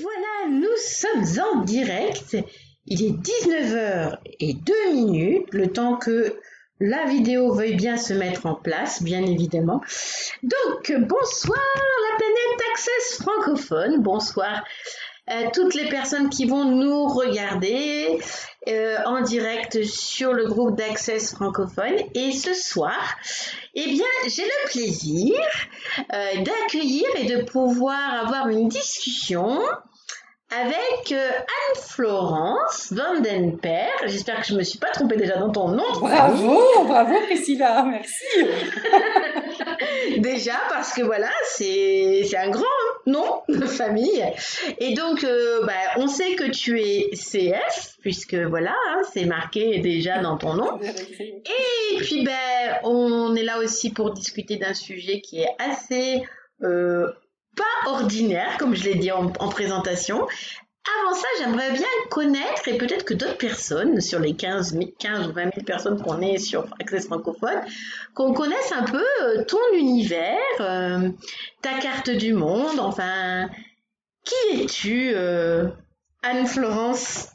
voilà, nous sommes en direct. Il est 19h et 2 minutes, le temps que la vidéo veuille bien se mettre en place, bien évidemment. Donc, bonsoir la planète Access francophone, bonsoir à toutes les personnes qui vont nous regarder euh, en direct sur le groupe d'Access francophone. Et ce soir, eh bien, j'ai le plaisir euh, d'accueillir et de pouvoir avoir une discussion avec euh, Anne-Florence Vandenper. J'espère que je me suis pas trompée déjà dans ton nom. Bravo, bravo Priscilla, merci. déjà parce que voilà, c'est c'est un grand nom de famille. Et donc, euh, bah, on sait que tu es CF, puisque voilà, hein, c'est marqué déjà dans ton nom. Et puis, ben, on est là aussi pour discuter d'un sujet qui est assez euh, pas ordinaire, comme je l'ai dit en, présentation. Avant ça, j'aimerais bien connaître, et peut-être que d'autres personnes, sur les 15, 15 ou 20 000 personnes qu'on est sur Access Francophone, qu'on connaisse un peu euh, ton univers, euh, ta carte du monde, enfin, qui es-tu, euh, Anne-Florence?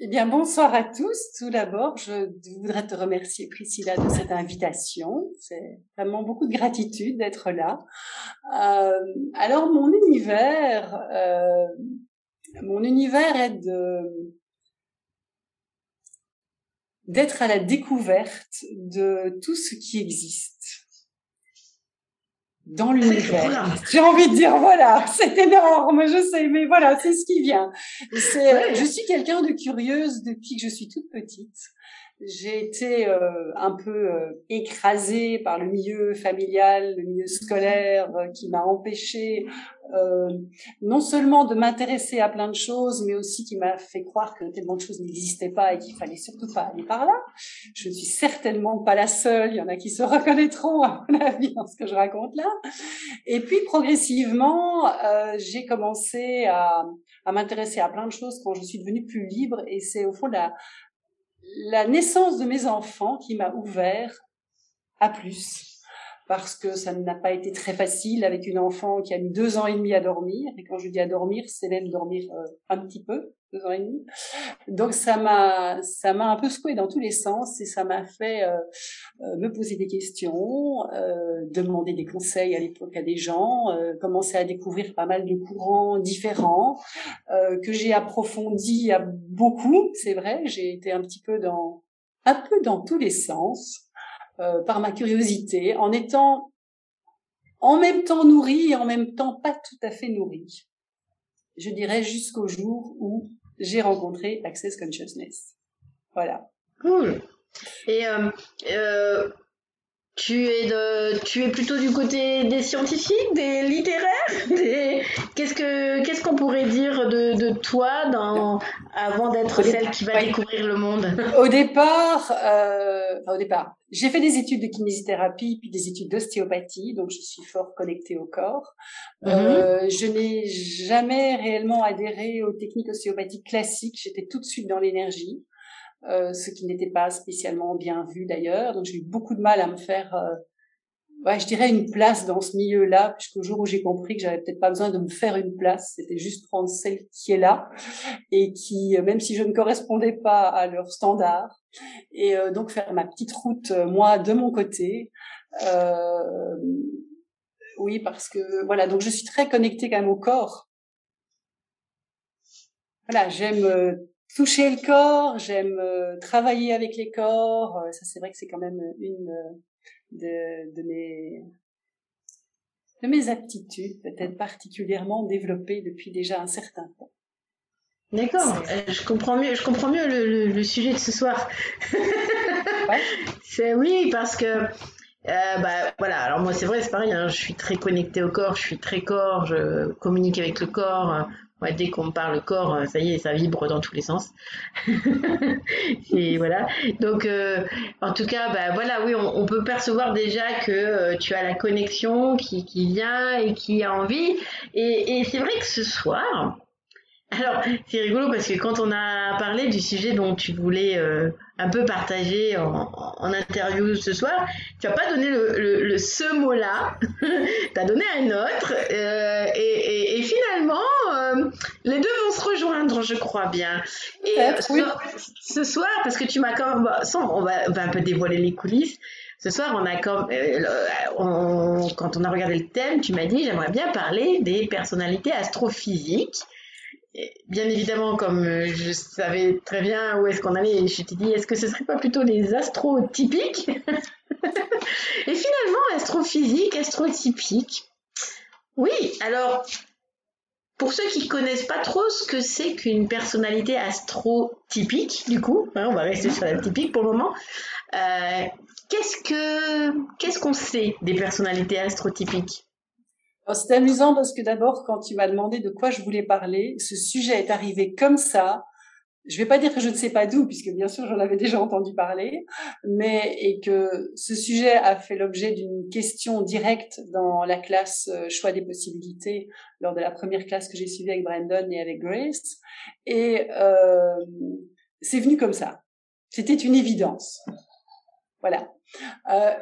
Eh bien, bonsoir à tous. Tout d'abord, je voudrais te remercier, Priscilla, de cette invitation. C'est vraiment beaucoup de gratitude d'être là. Euh, alors, mon univers, euh, mon univers est de d'être à la découverte de tout ce qui existe dans l'univers. J'ai envie de dire, voilà, c'est énorme, je sais, mais voilà, c'est ce qui vient. C'est, je suis quelqu'un de curieuse depuis que je suis toute petite j'ai été euh, un peu euh, écrasée par le milieu familial, le milieu scolaire, euh, qui m'a empêchée non seulement de m'intéresser à plein de choses, mais aussi qui m'a fait croire que tellement de choses n'existaient pas et qu'il fallait surtout pas aller par là. Je ne suis certainement pas la seule. Il y en a qui se reconnaîtront à mon avis dans ce que je raconte là. Et puis progressivement, j'ai commencé à, à m'intéresser à plein de choses quand je suis devenue plus libre. Et c'est au fond la, la naissance de mes enfants qui m'a ouvert à plus parce que ça n'a pas été très facile avec une enfant qui a mis deux ans et demi à dormir. Et quand je dis à dormir, c'est même dormir euh, un petit peu, deux ans et demi. Donc ça m'a, ça m'a un peu secoué dans tous les sens et ça m'a fait euh, euh, me poser des questions, demander des conseils à l'époque à des gens, commencer à découvrir pas mal de courants différents que j'ai approfondi à beaucoup. C'est vrai, j'ai été un petit peu dans, un peu dans tous les sens. Euh, par ma curiosité, en étant en même temps nourrie et en même temps pas tout à fait nourrie. Je dirais jusqu'au jour où j'ai rencontré Access Consciousness. Voilà. Cool. Et euh, euh, tu es de, tu es plutôt du côté des scientifiques, des littéraires, des... qu'est-ce que qu'est-ce qu'on pourrait dire de, de toi dans avant d'être celle qui va découvrir le monde? Au départ, euh, au départ, j'ai fait des études de kinésithérapie puis des études d'ostéopathie, donc je suis fort connectée au corps. Mhm. euh, je n'ai jamais réellement adhéré aux techniques ostéopathiques classiques. J'étais tout de suite dans l'énergie. Euh, ce qui n'était pas spécialement bien vu d'ailleurs. Donc j'ai eu beaucoup de mal à me faire, euh, ouais, je dirais une place dans ce milieu-là, puisqu'au jour où j'ai compris que j'avais peut-être pas besoin de me faire une place, c'était juste prendre celle qui est là et qui, euh, même si je ne correspondais pas à leurs standards, et donc faire ma petite route moi de mon côté. oui, parce que voilà, donc je suis très connectée quand même au corps. Voilà, j'aime toucher le corps, j'aime euh, travailler avec les corps. Euh, ça, c'est vrai que c'est quand même une euh, de, de mes de mes aptitudes, peut-être particulièrement développées depuis déjà un certain temps. D'accord, je comprends mieux, je comprends mieux le, le, sujet de ce soir. C'est oui parce que euh, bah voilà, alors moi c'est vrai, c'est pareil, hein, je suis très connectée au corps, je suis très corps, je communique avec le corps, Ouais, dès qu'on parle corps, euh, ça y est, ça vibre dans tous les sens. et voilà. Donc, euh, en tout cas, bah, voilà, oui, on, peut percevoir déjà que euh, tu as la connexion qui, vient et qui a envie. Et c'est vrai que ce soir, alors, c'est rigolo parce que quand on a parlé du sujet dont tu voulais euh, un peu partager en, en, interview ce soir, tu n'as pas donné le, le, le ce mot-là, tu as donné un autre, euh, et, et, et, finalement, euh, les deux vont se rejoindre, je crois bien. Et euh, ce, soir, parce que tu m'as quand même, on va, un peu dévoiler les coulisses. Ce soir, on a comme, quand on a regardé le thème, tu m'as dit, j'aimerais bien parler des personnalités astrophysiques bien évidemment, comme je savais très bien où est-ce qu'on allait, je t'ai dit, est-ce que ce serait pas plutôt les astrotypiques Et finalement, astrophysique, astrotypique. Oui, alors, pour ceux qui connaissent pas trop ce que c'est qu'une personnalité astrotypique, du coup, hein, on va rester sur la typique pour le moment. Euh, qu'est-ce que qu'est-ce qu'on sait des personnalités astrotypiques? C'est amusant parce que d'abord, quand tu m'as demandé de quoi je voulais parler, ce sujet est arrivé comme ça. Je vais pas dire que je ne sais pas d'où, puisque bien sûr j'en avais déjà entendu parler, mais et que ce sujet a fait l'objet d'une question directe dans la classe euh, choix des possibilités lors de la première classe que j'ai suivie avec Brandon et avec Grace, et euh, c'est venu comme ça. C'était une évidence. Voilà. Euh,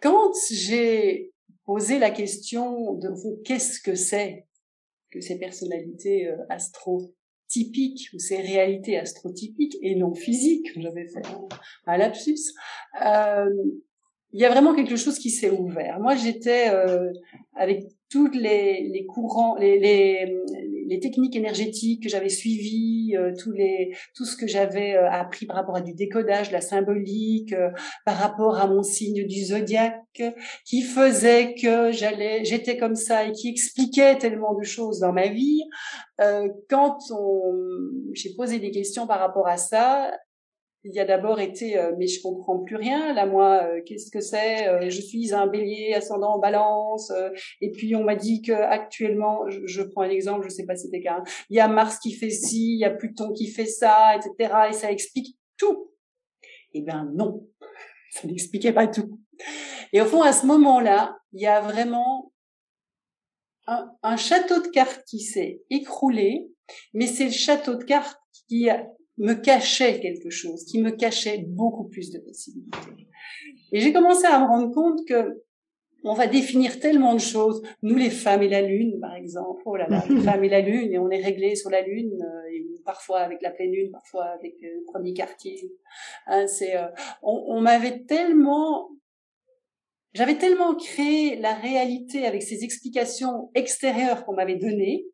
quand j'ai poser la question de qu'est-ce que c'est que ces personnalités euh, astrotypiques ou ces réalités astrotypiques et non physiques, j'avais fait un, lapsus, euh, il y a vraiment quelque chose qui s'est ouvert. Moi, j'étais euh, avec toutes les, les courants, les, les, les, techniques énergétiques que j'avais suivies, euh, tous les, tout ce que j'avais euh, appris par rapport à du décodage, la symbolique, euh, par rapport à mon signe du zodiaque, qui faisait que j'allais, j'étais comme ça et qui expliquait tellement de choses dans ma vie. quand on, j'ai posé des questions par rapport à ça, il y a d'abord été euh, mais je comprends plus rien. Là moi euh, qu'est-ce que c'est euh, je suis un bélier ascendant en balance et puis on m'a dit que actuellement je, prends un exemple je sais pas si c'était qu'un il y a Mars qui fait ci il y a Pluton qui fait ça etc et ça explique tout. Eh ben non. Ça n'expliquait pas tout. Et au fond à ce moment-là il y a vraiment un, un château de cartes qui s'est écroulé mais c'est le château de cartes qui a me cachait quelque chose, qui me cachait beaucoup plus de possibilités. Et j'ai commencé à me rendre compte que on va définir tellement de choses. Nous, les femmes et la lune, par exemple. Oh là là, les femmes et la lune, et on est réglé sur la lune, euh, et parfois avec la pleine lune, parfois avec le premier quartier. Hein, c'est, euh, on, on m'avait tellement, j'avais tellement créé la réalité avec ces explications extérieures qu'on m'avait données,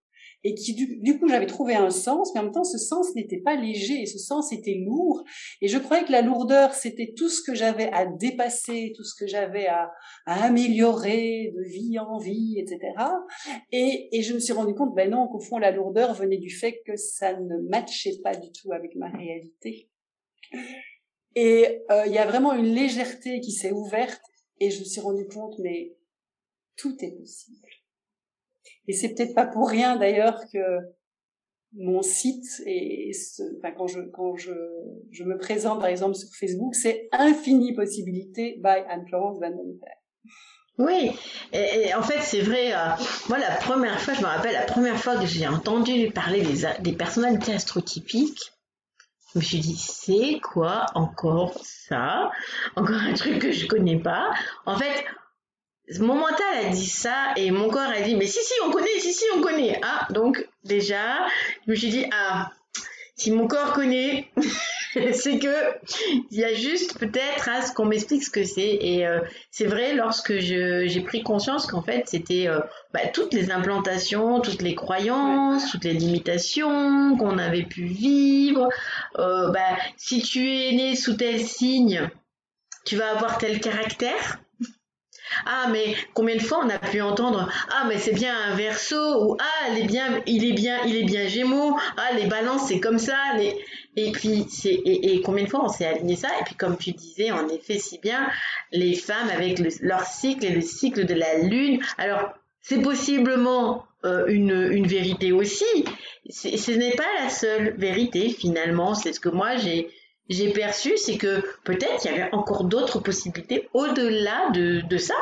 et qui du, coup j'avais trouvé un sens, mais en même temps ce sens n'était pas léger, ce sens était lourd, et je croyais que la lourdeur c'était tout ce que j'avais à dépasser, tout ce que j'avais à, à, améliorer de vie en vie, etc. Et, et je me suis rendu compte, ben non, qu'au fond la lourdeur venait du fait que ça ne matchait pas du tout avec ma réalité. Et euh, il y a vraiment une légèreté qui s'est ouverte, et je me suis rendu compte, mais tout est possible. Et c'est peut-être pas pour rien d'ailleurs que mon site et enfin, quand je quand je, je me présente par exemple sur Facebook, c'est infini possibilités by Anne-Florence Van Oui, et, en fait c'est vrai. Euh, moi la première fois, je me rappelle la première fois que j'ai entendu parler des, des personnalités astrotypiques, je me suis dit c'est quoi encore ça? Encore un truc que je connais pas. En fait, mon mental a dit ça et mon corps a dit mais si si on connaît si si on connaît. Ah donc déjà je me suis dit ah si mon corps connaît c'est que il y a juste peut-être à ce qu'on m'explique ce que c'est. Et euh, c'est vrai lorsque j'ai pris conscience qu'en fait c'était euh, bah, toutes les implantations toutes les croyances toutes les limitations qu'on avait pu vivre euh, bah, si tu es né sous tel signe tu vas avoir tel caractère ah, mais combien de fois on a pu entendre Ah, mais c'est bien un verso ou Ah, il est bien, il est bien, il est bien Gémeaux. Ah, les balances, c'est comme ça. Les... Et puis, c'est et, combien de fois on s'est aligné ça? Et puis, comme tu disais, en effet, si bien, les femmes avec leur cycle et le cycle de la lune. Alors, c'est possiblement euh, une, une vérité aussi. Ce n'est pas la seule vérité finalement. C'est ce que moi j'ai j'ai perçu, c'est que peut-être il y avait encore d'autres possibilités au-delà de, de ça.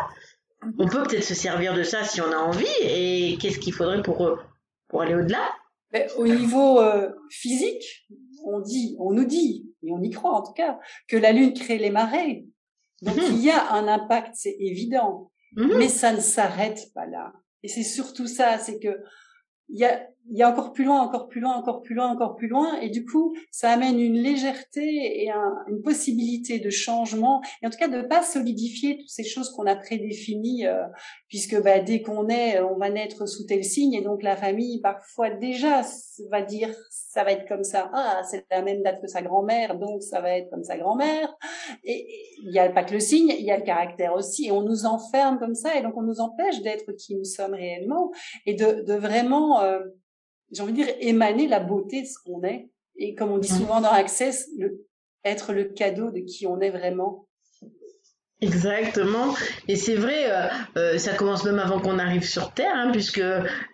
On peut peut-être se servir de ça si on a envie. Et qu'est-ce qu'il faudrait pour, euh, pour aller au-delà? Au niveau euh, physique, on dit, on nous dit, et on y croit en tout cas, que la Lune crée les marées. Donc mhm. il y a un impact, c'est évident. Mhm. Mais ça ne s'arrête pas là. Et c'est surtout ça, c'est que il y a, il y a encore plus loin, encore plus loin, encore plus loin, encore plus loin, et du coup, ça amène une légèreté et un, une possibilité de changement, et en tout cas de pas solidifier toutes ces choses qu'on a prédéfinies, euh, puisque bah, dès qu'on est, on va naître sous tel signe, et donc la famille parfois déjà va dire ça va être comme ça, ah c'est la même date que sa grand-mère, donc ça va être comme sa grand-mère, et il n'y a pas que le signe, il y a le caractère aussi, et on nous enferme comme ça, et donc on nous empêche d'être qui nous sommes réellement, et de, de vraiment euh, j'ai envie de dire, émaner la beauté de ce qu'on est. Et comme on dit souvent dans Access, le, être le cadeau de qui on est vraiment. Exactement. Et c'est vrai, euh, euh, ça commence même avant qu'on arrive sur Terre, hein, puisque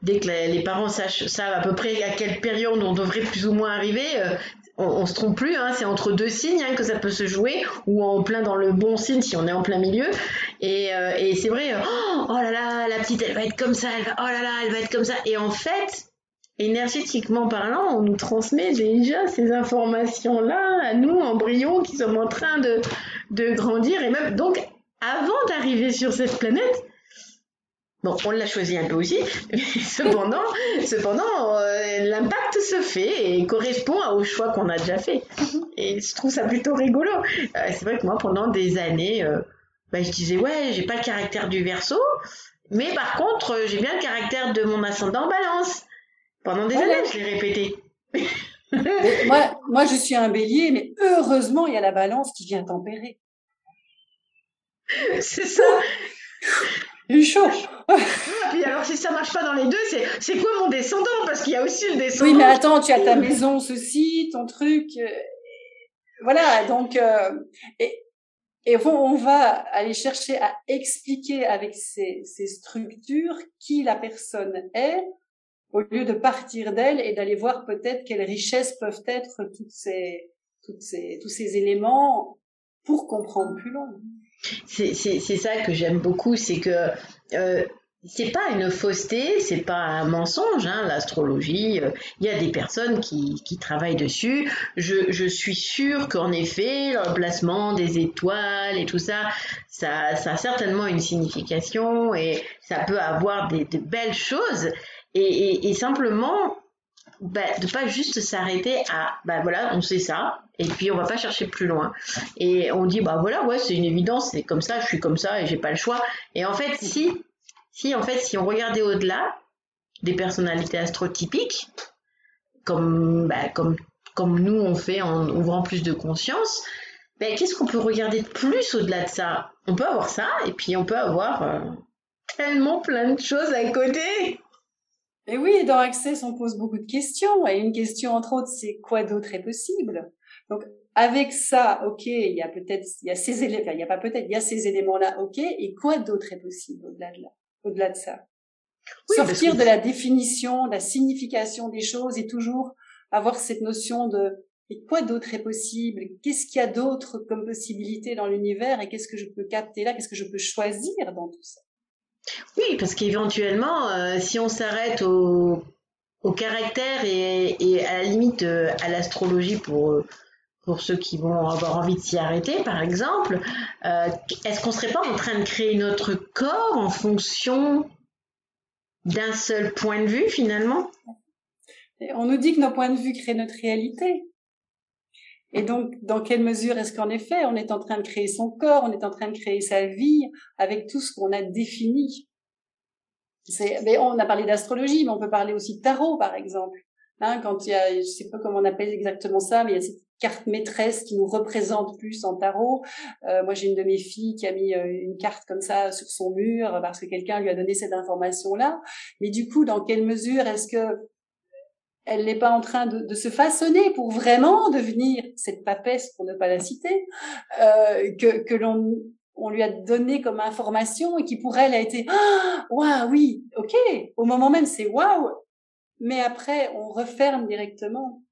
dès que les, parents sachent, savent à peu près à quelle période on devrait plus ou moins arriver, euh, on, on, se trompe plus, hein, c'est entre deux signes hein, que ça peut se jouer, ou en plein dans le bon signe si on est en plein milieu. Et, et c'est vrai, oh, oh, là là, la petite elle va être comme ça, elle va, oh là là, elle va être comme ça. Et en fait, énergétiquement parlant, on nous transmet déjà ces informations-là à nous, embryons, qui sommes en train de, de grandir. Et même, donc, avant d'arriver sur cette planète, bon, on l'a choisi un peu aussi, mais cependant, cependant euh, l'impact se fait et correspond au choix qu'on a déjà fait. Et je trouve ça plutôt rigolo. Euh, c'est vrai que moi, pendant des années, euh, bah, je disais, ouais, j'ai pas le caractère du verso, mais par contre, j'ai bien le caractère de mon ascendant balance. Pendant des années, je l'ai répété. moi, moi, je suis un bélier, mais heureusement, il y a la balance qui vient tempérer. C'est ça. Du chaud. Puis alors, si ça marche pas dans les deux, c'est, c'est quoi mon descendant? Parce qu'il y a aussi le descendant. Oui, mais attends, tu as ta maison, ceci, ton truc. Euh, voilà, donc, euh, et, et on va aller chercher à expliquer avec ces, ces structures qui la personne est, au lieu de partir d'elle et d'aller voir peut-être quelles richesses peuvent être toutes ces, toutes ces, tous ces éléments pour comprendre plus loin. C'est, ça que j'aime beaucoup, c'est que euh, c'est pas une fausseté, c'est pas un mensonge, hein, l'astrologie. Euh, il y a des personnes qui, qui travaillent dessus. Je, je suis sûre qu'en effet, le placement des étoiles et tout ça, ça, ça a certainement une signification et ça peut avoir des, de belles choses et, simplement bah, de pas juste s'arrêter à bah voilà on sait ça et puis on va pas chercher plus loin. Et on dit bah voilà ouais c'est une évidence c'est comme ça je suis comme ça et j'ai pas le choix. Et en fait si si en fait si on regardait au-delà des personnalités astrotypiques comme bah, comme comme nous on fait en ouvrant plus de conscience ben, qu'est-ce qu'on peut regarder de plus au-delà de ça? On peut avoir ça et puis on peut avoir euh, tellement plein de choses à côté et oui, dans Access, on pose beaucoup de questions. Et une question, entre autres, c'est quoi d'autre est possible? Donc, avec ça, ok, il y a peut-être, il y a ces éléments, il n'y a pas peut-être, il y a ces éléments-là, ok. Et quoi d'autre est possible au-delà de là, au-delà de ça? Sortir de la définition, de la signification des choses et toujours avoir cette notion de et quoi d'autre est possible? Qu'est-ce qu'il y a d'autre comme possibilité dans l'univers et qu'est-ce que je peux capter là? Qu'est-ce que je peux choisir dans tout ça? Oui, parce qu'éventuellement, euh, si on s'arrête au, caractère et, à la limite euh, à l'astrologie pour, pour ceux qui vont avoir envie de s'y arrêter, par exemple, euh, est-ce qu'on serait pas en train de créer notre corps en fonction d'un seul point de vue finalement? On nous dit que nos points de vue créent notre réalité. Et donc, dans quelle mesure est-ce qu'en effet, on est en train de créer son corps, on est en train de créer sa vie avec tout ce qu'on a défini? Mais On a parlé d'astrologie, mais on peut parler aussi de tarot, par exemple. Hein, quand il y a, je sais pas comment on appelle exactement ça, mais il y a cette carte maîtresse qui nous représente plus en tarot. Euh, moi, j'ai une de mes filles qui a mis euh, une carte comme ça sur son mur parce que quelqu'un lui a donné cette information-là. Mais du coup, dans quelle mesure est-ce que elle n'est pas en train de, de, se façonner pour vraiment devenir cette papesse, pour ne pas la citer, euh, que, que l'on on lui a donné comme information et qui pour elle a été ah waouh oui ok au moment même c'est waouh mais après on referme directement.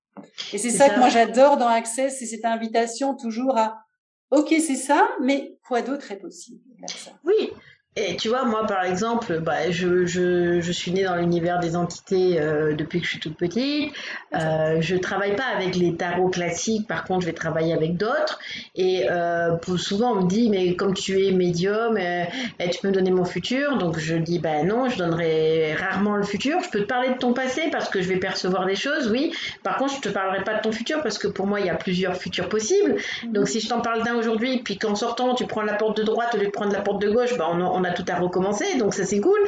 Et c'est ça, que moi j'adore dans Access c'est cette invitation toujours à ok c'est ça mais quoi d'autre est possible oui Et tu vois, moi, par exemple, bah, je, je, je suis née dans l'univers des entités euh, depuis que je suis toute petite. Euh, je travaille pas avec les tarots classiques, par contre, je vais travailler avec d'autres. Et euh, souvent, on me dit, mais comme tu es médium, euh, eh, tu peux me donner mon futur? Donc, je dis, ben non, je donnerai rarement le futur. Je peux te parler de ton passé parce que je vais percevoir des choses, oui. Par contre, je te parlerai pas de ton futur parce que pour moi, il y a plusieurs futurs possibles. Donc, si je t'en parle d'un aujourd'hui, puis qu'en sortant, tu prends la porte de droite au lieu de prendre la porte de gauche, ben, on, on tout à recommencer, donc ça c'est cool.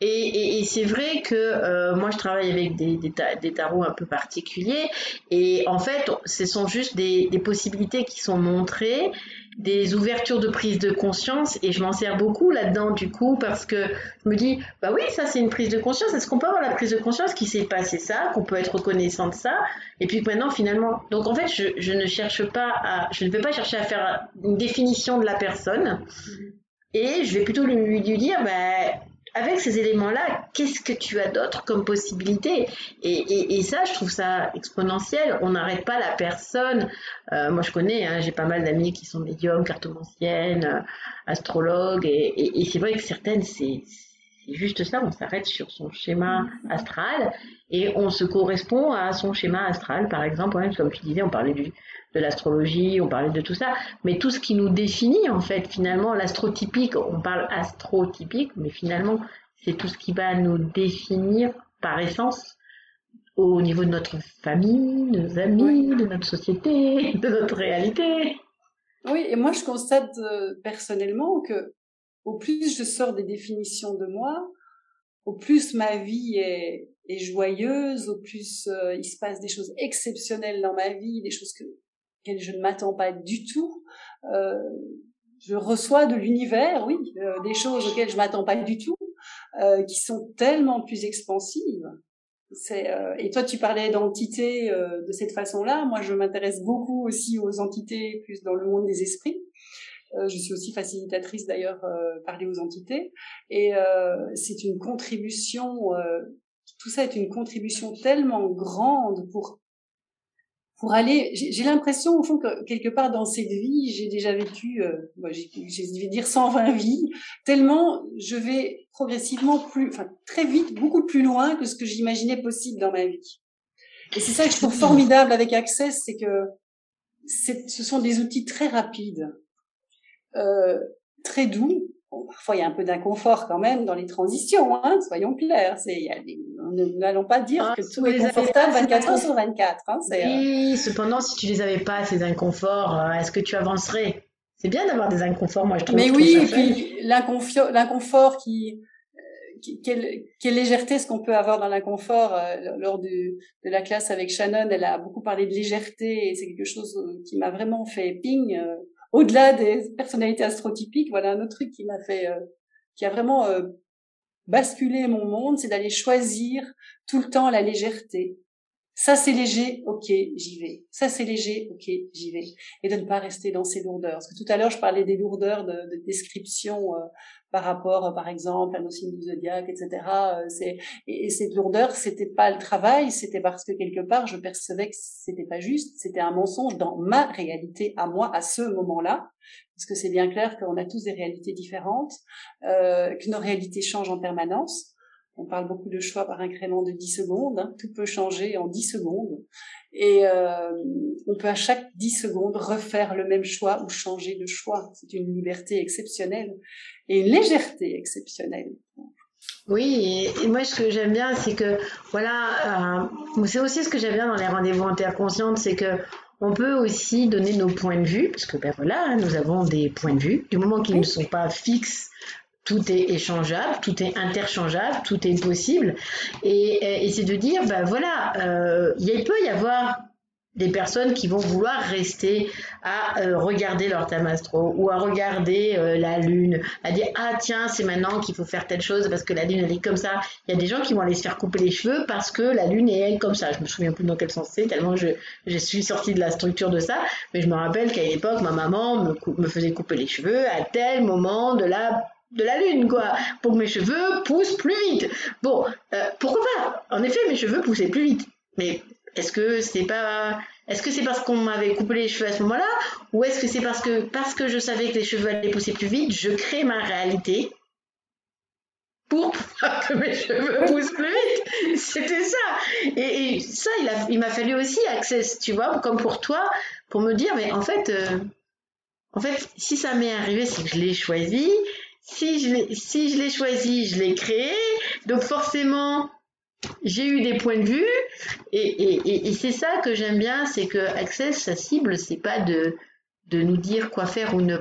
Et, c'est vrai que euh, moi je travaille avec des, tarots un peu particuliers, et en fait ce sont juste des, possibilités qui sont montrées, des ouvertures de prise de conscience, et je m'en sers beaucoup là-dedans du coup, parce que je me dis, bah oui, ça c'est une prise de conscience, est-ce qu'on peut avoir la prise de conscience qui s'est passé ça, qu'on peut être reconnaissant de ça, et puis maintenant finalement, donc en fait je, ne cherche pas je ne vais pas chercher à faire une définition de la personne, et je vais plutôt lui, dire, bah, avec ces éléments-là, qu'est-ce que tu as d'autre comme possibilité? Et, ça, je trouve ça exponentiel. On n'arrête pas la personne. Euh, moi, je connais, hein, j'ai pas mal d'amis qui sont médiums, cartomanciennes, euh, astrologues, et, c'est vrai que certaines, c'est juste ça. On s'arrête sur son schéma astral et on se correspond à son schéma astral. Par exemple, comme tu disais, on parlait du, de l'astrologie, on parlait de tout ça, mais tout ce qui nous définit en fait, finalement, l'astrotypique, on parle astrotypique, mais finalement, c'est tout ce qui va nous définir par essence au niveau de notre famille, de nos amis, de notre société, de notre réalité. Oui, et moi je constate euh, personnellement que au plus je sors des définitions de moi, au plus ma vie est, joyeuse, au plus euh, il se passe des choses exceptionnelles dans ma vie, des choses que je ne m'attends pas du tout. Euh, je reçois de l'univers, oui, euh, des choses auxquelles je m'attends pas du tout, qui sont tellement plus expansives. Et toi, tu parlais d'entités de cette façon-là. Moi, je m'intéresse beaucoup aussi aux entités plus dans le monde des esprits. Je suis aussi facilitatrice d'ailleurs parler aux entités. Et c'est une contribution, tout ça est une contribution tellement grande pour pour aller, j'ai l'impression au fond que quelque part dans cette vie, j'ai déjà vécu, euh, j'ai vais dire 120 vies, tellement je vais progressivement plus, enfin très vite, beaucoup plus loin que ce que j'imaginais possible dans ma vie. Et c'est ça que je trouve formidable avec Access, c'est que ce sont des outils très rapides, euh, très doux, parfois il y a un peu d'inconfort quand même dans les transitions, hein, soyons clairs. C'est, y a nous n'allons pas dire ah, que tout est confortable 24 heures sur 24. Hein, oui, euh, cependant, si tu les avais pas ces inconforts, euh, est-ce que tu avancerais? C'est bien d'avoir des inconforts, moi je trouve. Mais oui, et puis l'inconfort qui quelle, quelle, légèreté est-ce qu'on peut avoir dans l'inconfort lors de, de, la classe avec Shannon elle a beaucoup parlé de légèreté et c'est quelque chose qui m'a vraiment fait ping au-delà des personnalités astrotypiques, voilà un autre truc qui m'a fait, euh, qui a vraiment euh, basculé mon monde, c'est d'aller choisir tout le temps la légèreté. Ça c'est léger, ok, j'y vais. Ça c'est léger, ok, j'y vais. Et de ne pas rester dans ces lourdeurs. Parce que tout à l'heure je parlais des lourdeurs de, de description euh, par rapport, par exemple, à nos signes du zodiaque, etc. Euh, c'est et, cette lourdeur, c'était pas le travail, c'était parce que quelque part, je percevais que c'était pas juste, c'était un mensonge dans ma réalité à moi à ce moment-là, parce que c'est bien clair qu'on a tous des réalités différentes, euh, que nos réalités changent en permanence. On parle beaucoup de choix par incrément de 10 secondes. Hein. Tout peut changer en 10 secondes. Et euh, on peut à chaque 10 secondes refaire le même choix ou changer de choix. C'est une liberté exceptionnelle et une légèreté exceptionnelle. Oui, et, moi ce que j'aime bien, c'est que voilà, euh, c'est aussi ce que j'aime bien dans les rendez-vous interconscientes, c'est que on peut aussi donner nos points de vue, parce que ben voilà, nous avons des points de vue. Du moment qu'ils ne sont pas fixes tout est échangeable, tout est interchangeable, tout est possible. Et, c'est de dire, ben voilà, euh, il peut y avoir des personnes qui vont vouloir rester à euh, regarder leur tamastro ou à regarder euh, la lune, à dire ah tiens c'est maintenant qu'il faut faire telle chose parce que la lune elle est comme ça. Il y a des gens qui vont aller se faire couper les cheveux parce que la lune est comme ça. Je me souviens plus dans quel sens c'est tellement je, je suis sortie de la structure de ça, mais je me rappelle qu'à l'époque ma maman me faisait couper les cheveux à tel moment de la de la lune, quoi, pour que mes cheveux poussent plus vite. Bon, euh, pourquoi pas? En effet, mes cheveux poussaient plus vite. Mais est-ce que c'est pas, est-ce que c'est parce qu'on m'avait coupé les cheveux à ce moment-là, ou est-ce que c'est parce que parce que je savais que les cheveux allaient pousser plus vite, je crée ma réalité pour que mes cheveux poussent plus vite? C'était ça. Et, ça, il, m'a fallu aussi accès, tu vois, comme pour toi, pour me dire, mais en fait, euh, en fait, si ça m'est arrivé, c'est que je l'ai choisi. Si je l'ai, si je l'ai choisi, je l'ai créé. Donc forcément, j'ai eu des points de vue. Et, et, et c'est ça que j'aime bien, c'est que Access, sa cible, c'est pas de, de nous dire quoi faire ou ne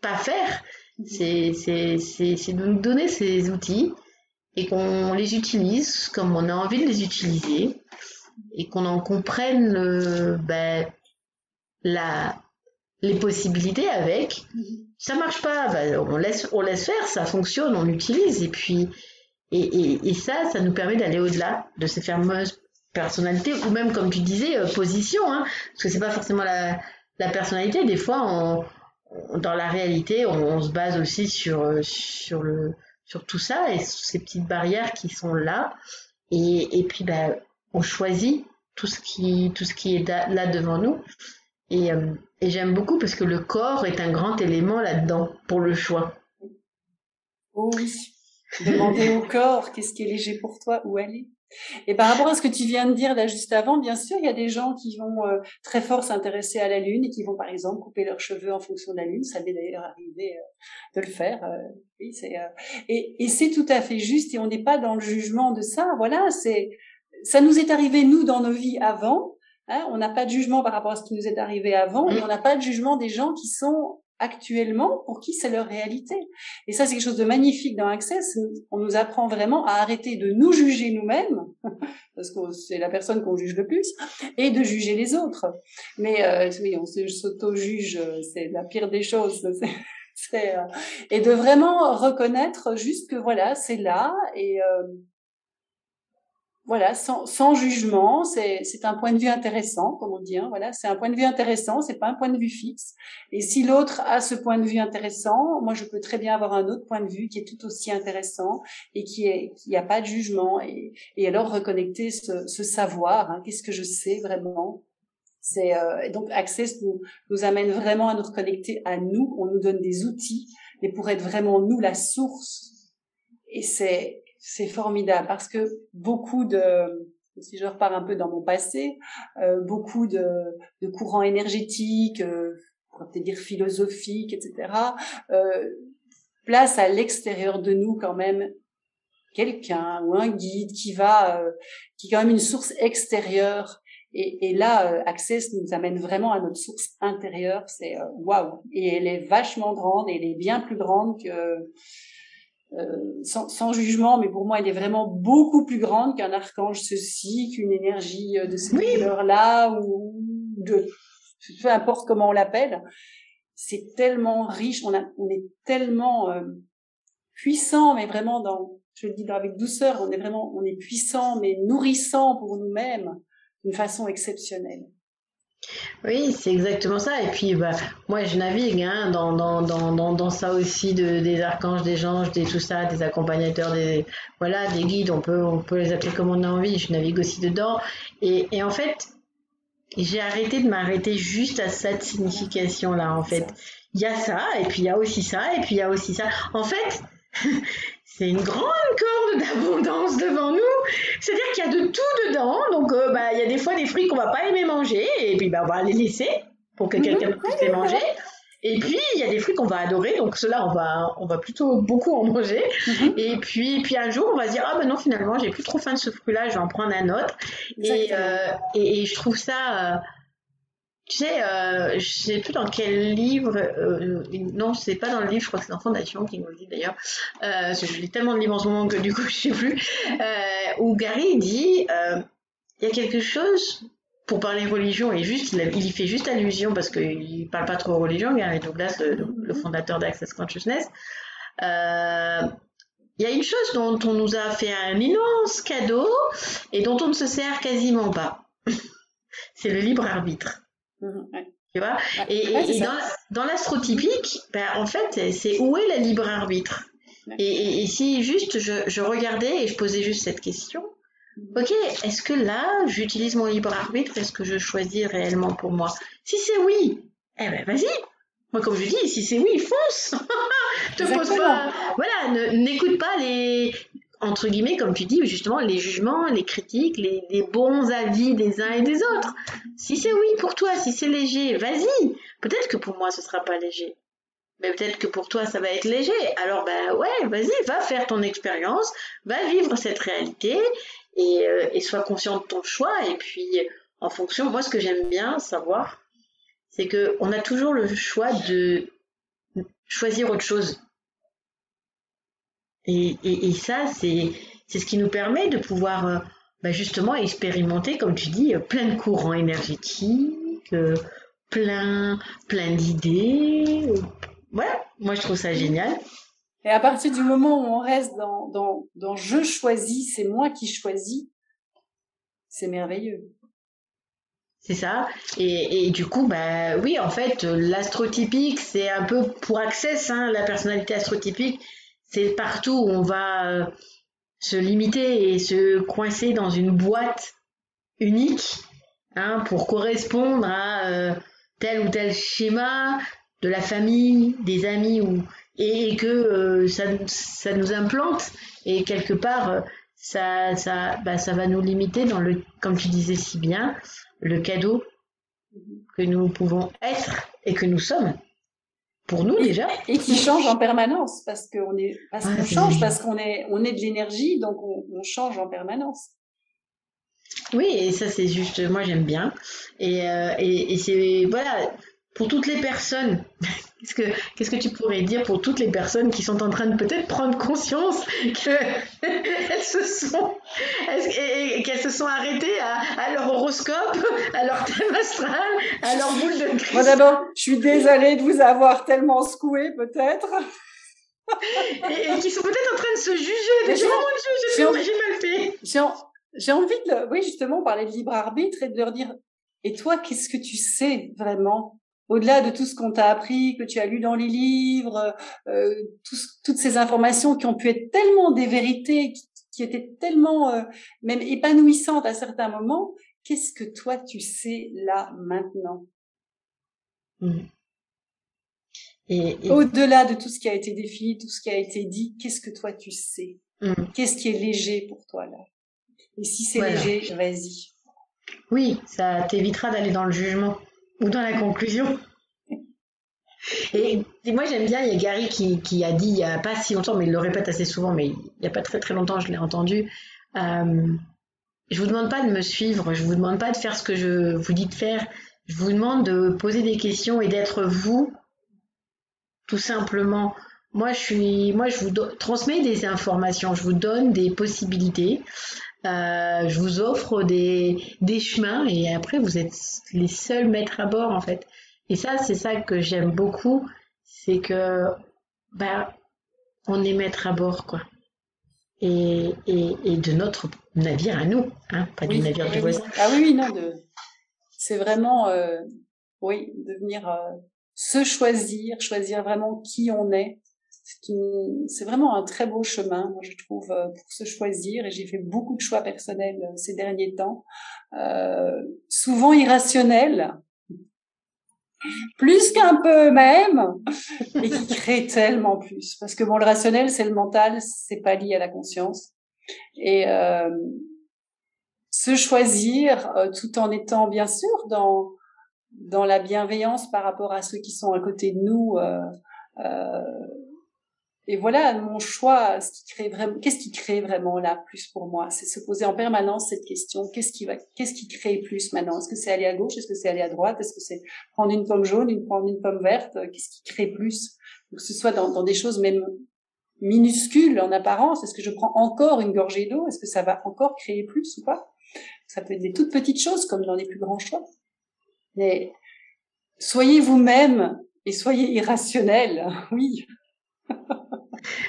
pas faire c'est de nous donner ces outils et qu'on les utilise comme on a envie de les utiliser et qu'on en comprenne ben, la, les possibilités avec. Ça marche pas, ben, on, laisse, on laisse faire, ça fonctionne, on l'utilise et puis et, et, ça, ça nous permet d'aller au-delà de ces fameuses personnalités ou même comme tu disais euh, position, hein, parce que c'est pas forcément la, la personnalité. Des fois, on, dans la réalité, on, se base aussi sur, euh, sur, le, sur tout ça et ces petites barrières qui sont là. Et, et puis, ben, on choisit tout ce qui, tout ce qui est là devant nous. Et, euh, et j'aime beaucoup parce que le corps est un grand élément là-dedans pour le choix. Oh oui. Demander au corps qu'est-ce qui est léger pour toi, où aller. Et par rapport à ce que tu viens de dire là juste avant, bien sûr, il y a des gens qui vont euh, très fort s'intéresser à la lune et qui vont par exemple couper leurs cheveux en fonction de la lune. Ça m'est d'ailleurs arrivé euh, de le faire. Euh, oui, c'est et, et c'est tout à fait juste et on n'est pas dans le jugement de ça. Voilà, c'est ça nous est arrivé nous dans nos vies avant. Hein, on n'a pas de jugement par rapport à ce qui nous est arrivé avant et mmh. on n'a pas de jugement des gens qui sont actuellement pour qui c'est leur réalité. Et ça, c'est quelque chose de magnifique dans Access. On nous apprend vraiment à arrêter de nous juger nous-mêmes, parce que c'est la personne qu'on juge le plus, et de juger les autres. Mais euh, oui, on s'auto-juge, c'est la pire des choses. C'est, euh, et de vraiment reconnaître juste que voilà, c'est là et euh, voilà, sans, sans jugement, c'est un point de vue intéressant, comme on dit. Hein, voilà, c'est un point de vue intéressant, c'est pas un point de vue fixe. Et si l'autre a ce point de vue intéressant, moi je peux très bien avoir un autre point de vue qui est tout aussi intéressant et qui est qui a pas de jugement et, et alors reconnecter ce, ce savoir. Hein, Qu'est-ce que je sais vraiment? C'est euh, donc Access nous nous amène vraiment à nous reconnecter à nous. On nous donne des outils, mais pour être vraiment nous la source. Et c'est c'est formidable parce que beaucoup de, si je repars un peu dans mon passé, euh, beaucoup de, de, courants énergétiques, euh, on pourrait peut-être dire philosophiques, etc., euh, place à l'extérieur de nous quand même quelqu'un ou un guide qui va, euh, qui est quand même une source extérieure. Et, et là, euh, Access nous amène vraiment à notre source intérieure. C'est euh, waouh Et elle est vachement grande et elle est bien plus grande que euh, sans, sans, jugement, mais pour moi, elle est vraiment beaucoup plus grande qu'un archange ceci, qu'une énergie euh, de cette couleur-là, ou de peu importe comment on l'appelle. C'est tellement riche, on, a, on est tellement euh, puissant, mais vraiment dans, je le dis avec douceur, on est vraiment, on est puissant, mais nourrissant pour nous-mêmes d'une façon exceptionnelle. Oui, c'est exactement ça. Et puis, bah, moi, je navigue hein, dans, dans, dans, dans, ça aussi de, des archanges, des anges, des tout ça, des accompagnateurs, des voilà, des guides. On peut, on peut les appeler comme on a envie. Je navigue aussi dedans. Et, et en fait, j'ai arrêté de m'arrêter juste à cette signification-là. En fait, il y a ça, et puis il y a aussi ça, et puis il y a aussi ça. En fait, c'est une grande corde d'abondance devant nous. C'est-à-dire qu'il y a de tout dedans. Donc, euh, bah, il y a des fois des fruits qu'on va pas aimer manger, et puis bah, on va les laisser pour que mhm. quelqu'un puisse les manger. Et puis il y a des fruits qu'on va adorer, donc ceux-là on va on va plutôt beaucoup en manger. Mhm. Et puis puis un jour on va se dire ah ben non finalement j'ai plus trop faim de ce fruit-là, je vais en prendre un autre. Et, euh, et, je trouve ça euh, tu sais, euh, je sais plus dans quel livre, euh, non, c'est pas dans le livre, je crois que c'est dans Fondation qui nous le dit d'ailleurs, euh, je lis tellement de livres en ce moment que du coup je sais plus, euh, où Gary dit, euh, il y a quelque chose, pour parler religion, et juste, il, il y fait juste allusion parce qu'il parle pas trop religion, Gary Douglas, le, le fondateur d'Access Consciousness, euh, il y a une chose dont on nous a fait un immense cadeau et dont on ne se sert quasiment pas. c'est le libre arbitre. Mhm, tu vois Et, dans, dans l'astrotypique, ben, en fait, c'est où est la libre arbitre? Et, si juste je, regardais et je posais juste cette question, mhm. ok, est-ce que là, j'utilise mon libre arbitre? Est-ce que je choisis réellement pour moi? Si c'est oui, eh ben vas-y. Moi, comme je dis, si c'est oui, fonce. Te pose pas. Voilà, n'écoute pas les entre guillemets, comme tu dis, justement, les jugements, les critiques, les, bons avis des uns et des autres. Si c'est oui pour toi, si c'est léger, vas-y. Peut-être que pour moi, ce sera pas léger. Mais peut-être que pour toi, ça va être léger. Alors, ben ouais, vas-y, va faire ton expérience, va vivre cette réalité et, euh, sois conscient de ton choix. Et puis, en fonction, moi, ce que j'aime bien savoir, c'est que on a toujours le choix de choisir autre chose. Et, et, et ça, c'est ce qui nous permet de pouvoir euh, bah justement expérimenter, comme tu dis, plein de courants énergétiques, euh, plein plein d'idées. Voilà, moi je trouve ça génial. Et à partir du moment où on reste dans, dans, dans je choisis, c'est moi qui choisis, c'est merveilleux. C'est ça. Et, et, du coup, bah oui, en fait, l'astrotypique, c'est un peu pour Access, hein, la personnalité astrotypique, c'est partout où on va euh, se limiter et se coincer dans une boîte unique hein, pour correspondre à euh, tel ou tel schéma de la famille, des amis ou et, que euh, ça, nous implante et quelque part ça ça bah, ça va nous limiter dans le comme tu disais si bien le cadeau que nous pouvons être et que nous sommes. Pour nous déjà. Et qui change en permanence parce qu'on est, parce qu'on change, parce qu'on est, on est de l'énergie, donc on, on, change en permanence. Oui, et ça c'est juste, moi j'aime bien. Et, euh, et, et c'est, voilà, pour toutes les personnes, qu'est-ce que, qu'est-ce que tu pourrais dire pour toutes les personnes qui sont en train de peut-être prendre conscience qu'elles se sont, et, qu'elles se sont arrêtées à, à, leur horoscope, à leur thème astral, à leur boule de cristal. Moi d'abord, je suis désolée de vous avoir tellement secoué peut-être. et, qui sont peut-être en train de se juger. Mon Dieu, j'ai mal fait. J'ai envie de, oui, justement, parler de libre arbitre et de leur dire, et toi, qu'est-ce que tu sais vraiment? Au-delà de tout ce qu'on t'a appris, que tu as lu dans les livres, euh, toutes ces informations qui ont pu être tellement des vérités, qui, étaient tellement euh, même épanouissantes à certains moments, qu'est-ce que toi tu sais là maintenant? Mmh. et, Au-delà de tout ce qui a été défini, tout ce qui a été dit, qu'est-ce que toi tu sais? Mmh. Qu'est-ce qui est léger pour toi là? Et si c'est léger, vas-y. Oui, ça t'évitera d'aller dans le jugement ou dans la conclusion. Et, moi j'aime bien, il y a Gary qui, a dit il n'y a pas si longtemps, mais il le répète assez souvent, mais il n'y a pas très très longtemps, je l'ai entendu. Euh, je vous demande pas de me suivre, je vous demande pas de faire ce que je vous dis de faire, je vous demande de poser des questions et d'être vous, tout simplement. Moi je suis, moi je vous transmets des informations, je vous donne des possibilités. Euh, je vous offre des, des chemins et après vous êtes les seuls maîtres à bord en fait. Et ça, c'est ça que j'aime beaucoup, c'est que ben on est maître à bord quoi. Et, et, et de notre navire à nous, hein, pas du navire du voisin. Ah oui, oui, non, de... c'est vraiment, euh, oui, de venir euh, se choisir, choisir vraiment qui on est c'est vraiment un très beau chemin, je trouve, euh, pour se choisir. Et j'ai fait beaucoup de choix personnels euh, ces derniers temps, euh, souvent irrationnels, plus qu'un peu même, et qui créent tellement plus. Parce que bon, le rationnel, c'est le mental, c'est pas lié à la conscience. Et euh, se choisir euh, tout en étant bien sûr dans dans la bienveillance par rapport à ceux qui sont à côté de nous. Euh, et voilà mon choix, ce qui crée vraiment, qu'est-ce qui crée vraiment là plus pour moi, c'est se poser en permanence cette question qu'est-ce qui va, qu'est-ce qui crée plus maintenant? Est-ce que c'est aller à gauche? Est-ce que c'est aller à droite? Est-ce que c'est prendre une pomme jaune, une prendre une pomme verte? Qu'est-ce qui crée plus? Que ce soit dans, dans des choses même minuscules en apparence. Est-ce que je prends encore une gorgée d'eau? Est-ce que ça va encore créer plus ou pas? Ça peut être des toutes petites choses comme dans les plus grands choix. Mais soyez vous-même et soyez irrationnel. Oui.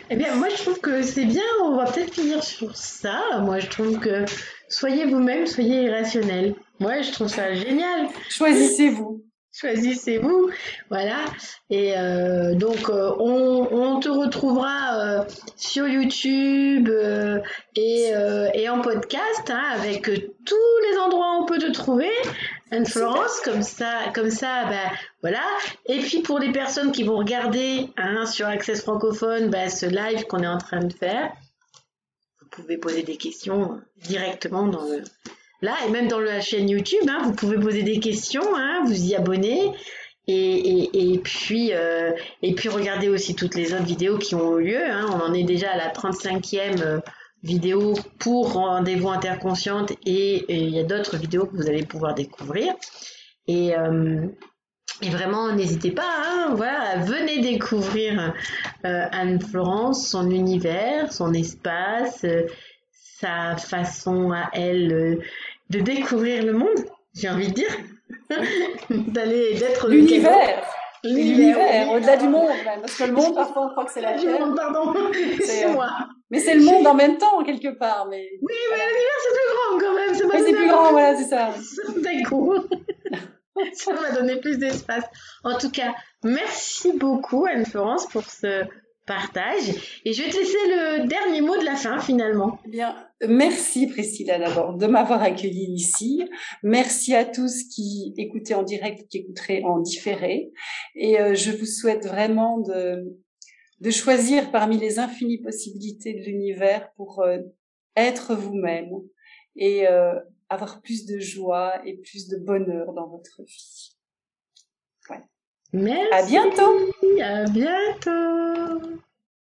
Eh bien, moi, je trouve que c'est bien. On va peut-être finir sur ça. Moi, je trouve que soyez vous-même, soyez irrationnel. Moi, je trouve ça génial. Choisissez-vous. Choisissez-vous, voilà. Et euh, donc, euh, on, on, te retrouvera euh, sur YouTube et, et, en podcast, hein, avec tous les endroits où on peut te trouver. Anne-Florence, comme ça, comme ça, ben voilà. Et puis pour les personnes qui vont regarder hein, sur Access francophone, ben, ce live qu'on est en train de faire, vous pouvez poser des questions directement dans le là et même dans la chaîne YouTube. Hein, vous pouvez poser des questions, hein, vous y abonner. Et, et, puis euh, et puis regardez aussi toutes les autres vidéos qui ont eu lieu. Hein. On en est déjà à la 35e vidéo pour rendez-vous interconsciente et il y a d'autres vidéos que vous allez pouvoir découvrir. Et, euh, et vraiment, n'hésitez pas, hein, voilà, venez découvrir euh, Anne-Florence, son univers, son espace, euh, sa façon à elle de découvrir le monde, j'ai envie de dire, d'aller d'être l'univers. L'univers, au-delà du monde, parce que le monde, parfois, on croit que c'est la Terre. Pardon, c'est moi. Mais c'est le monde en même temps, quelque part. Mais... Oui, mais l'univers, c'est plus grand quand même. C'est oui, c'est plus grand, voilà, c'est ça. D'accord. ça m'a donné plus d'espace. En tout cas, merci beaucoup, Anne-Florence, pour ce partage. Et je vais te laisser le dernier mot de la fin, finalement. Eh bien, merci Priscilla d'abord de m'avoir accueilli ici. Merci à tous qui écoutaient en direct, qui écouteraient en différé. Et euh, je vous souhaite vraiment de de choisir parmi les infinies possibilités de l'univers pour euh, être vous-même et euh, avoir plus de joie et plus de bonheur dans votre vie. Ouais. Merci. À bientôt. À bientôt.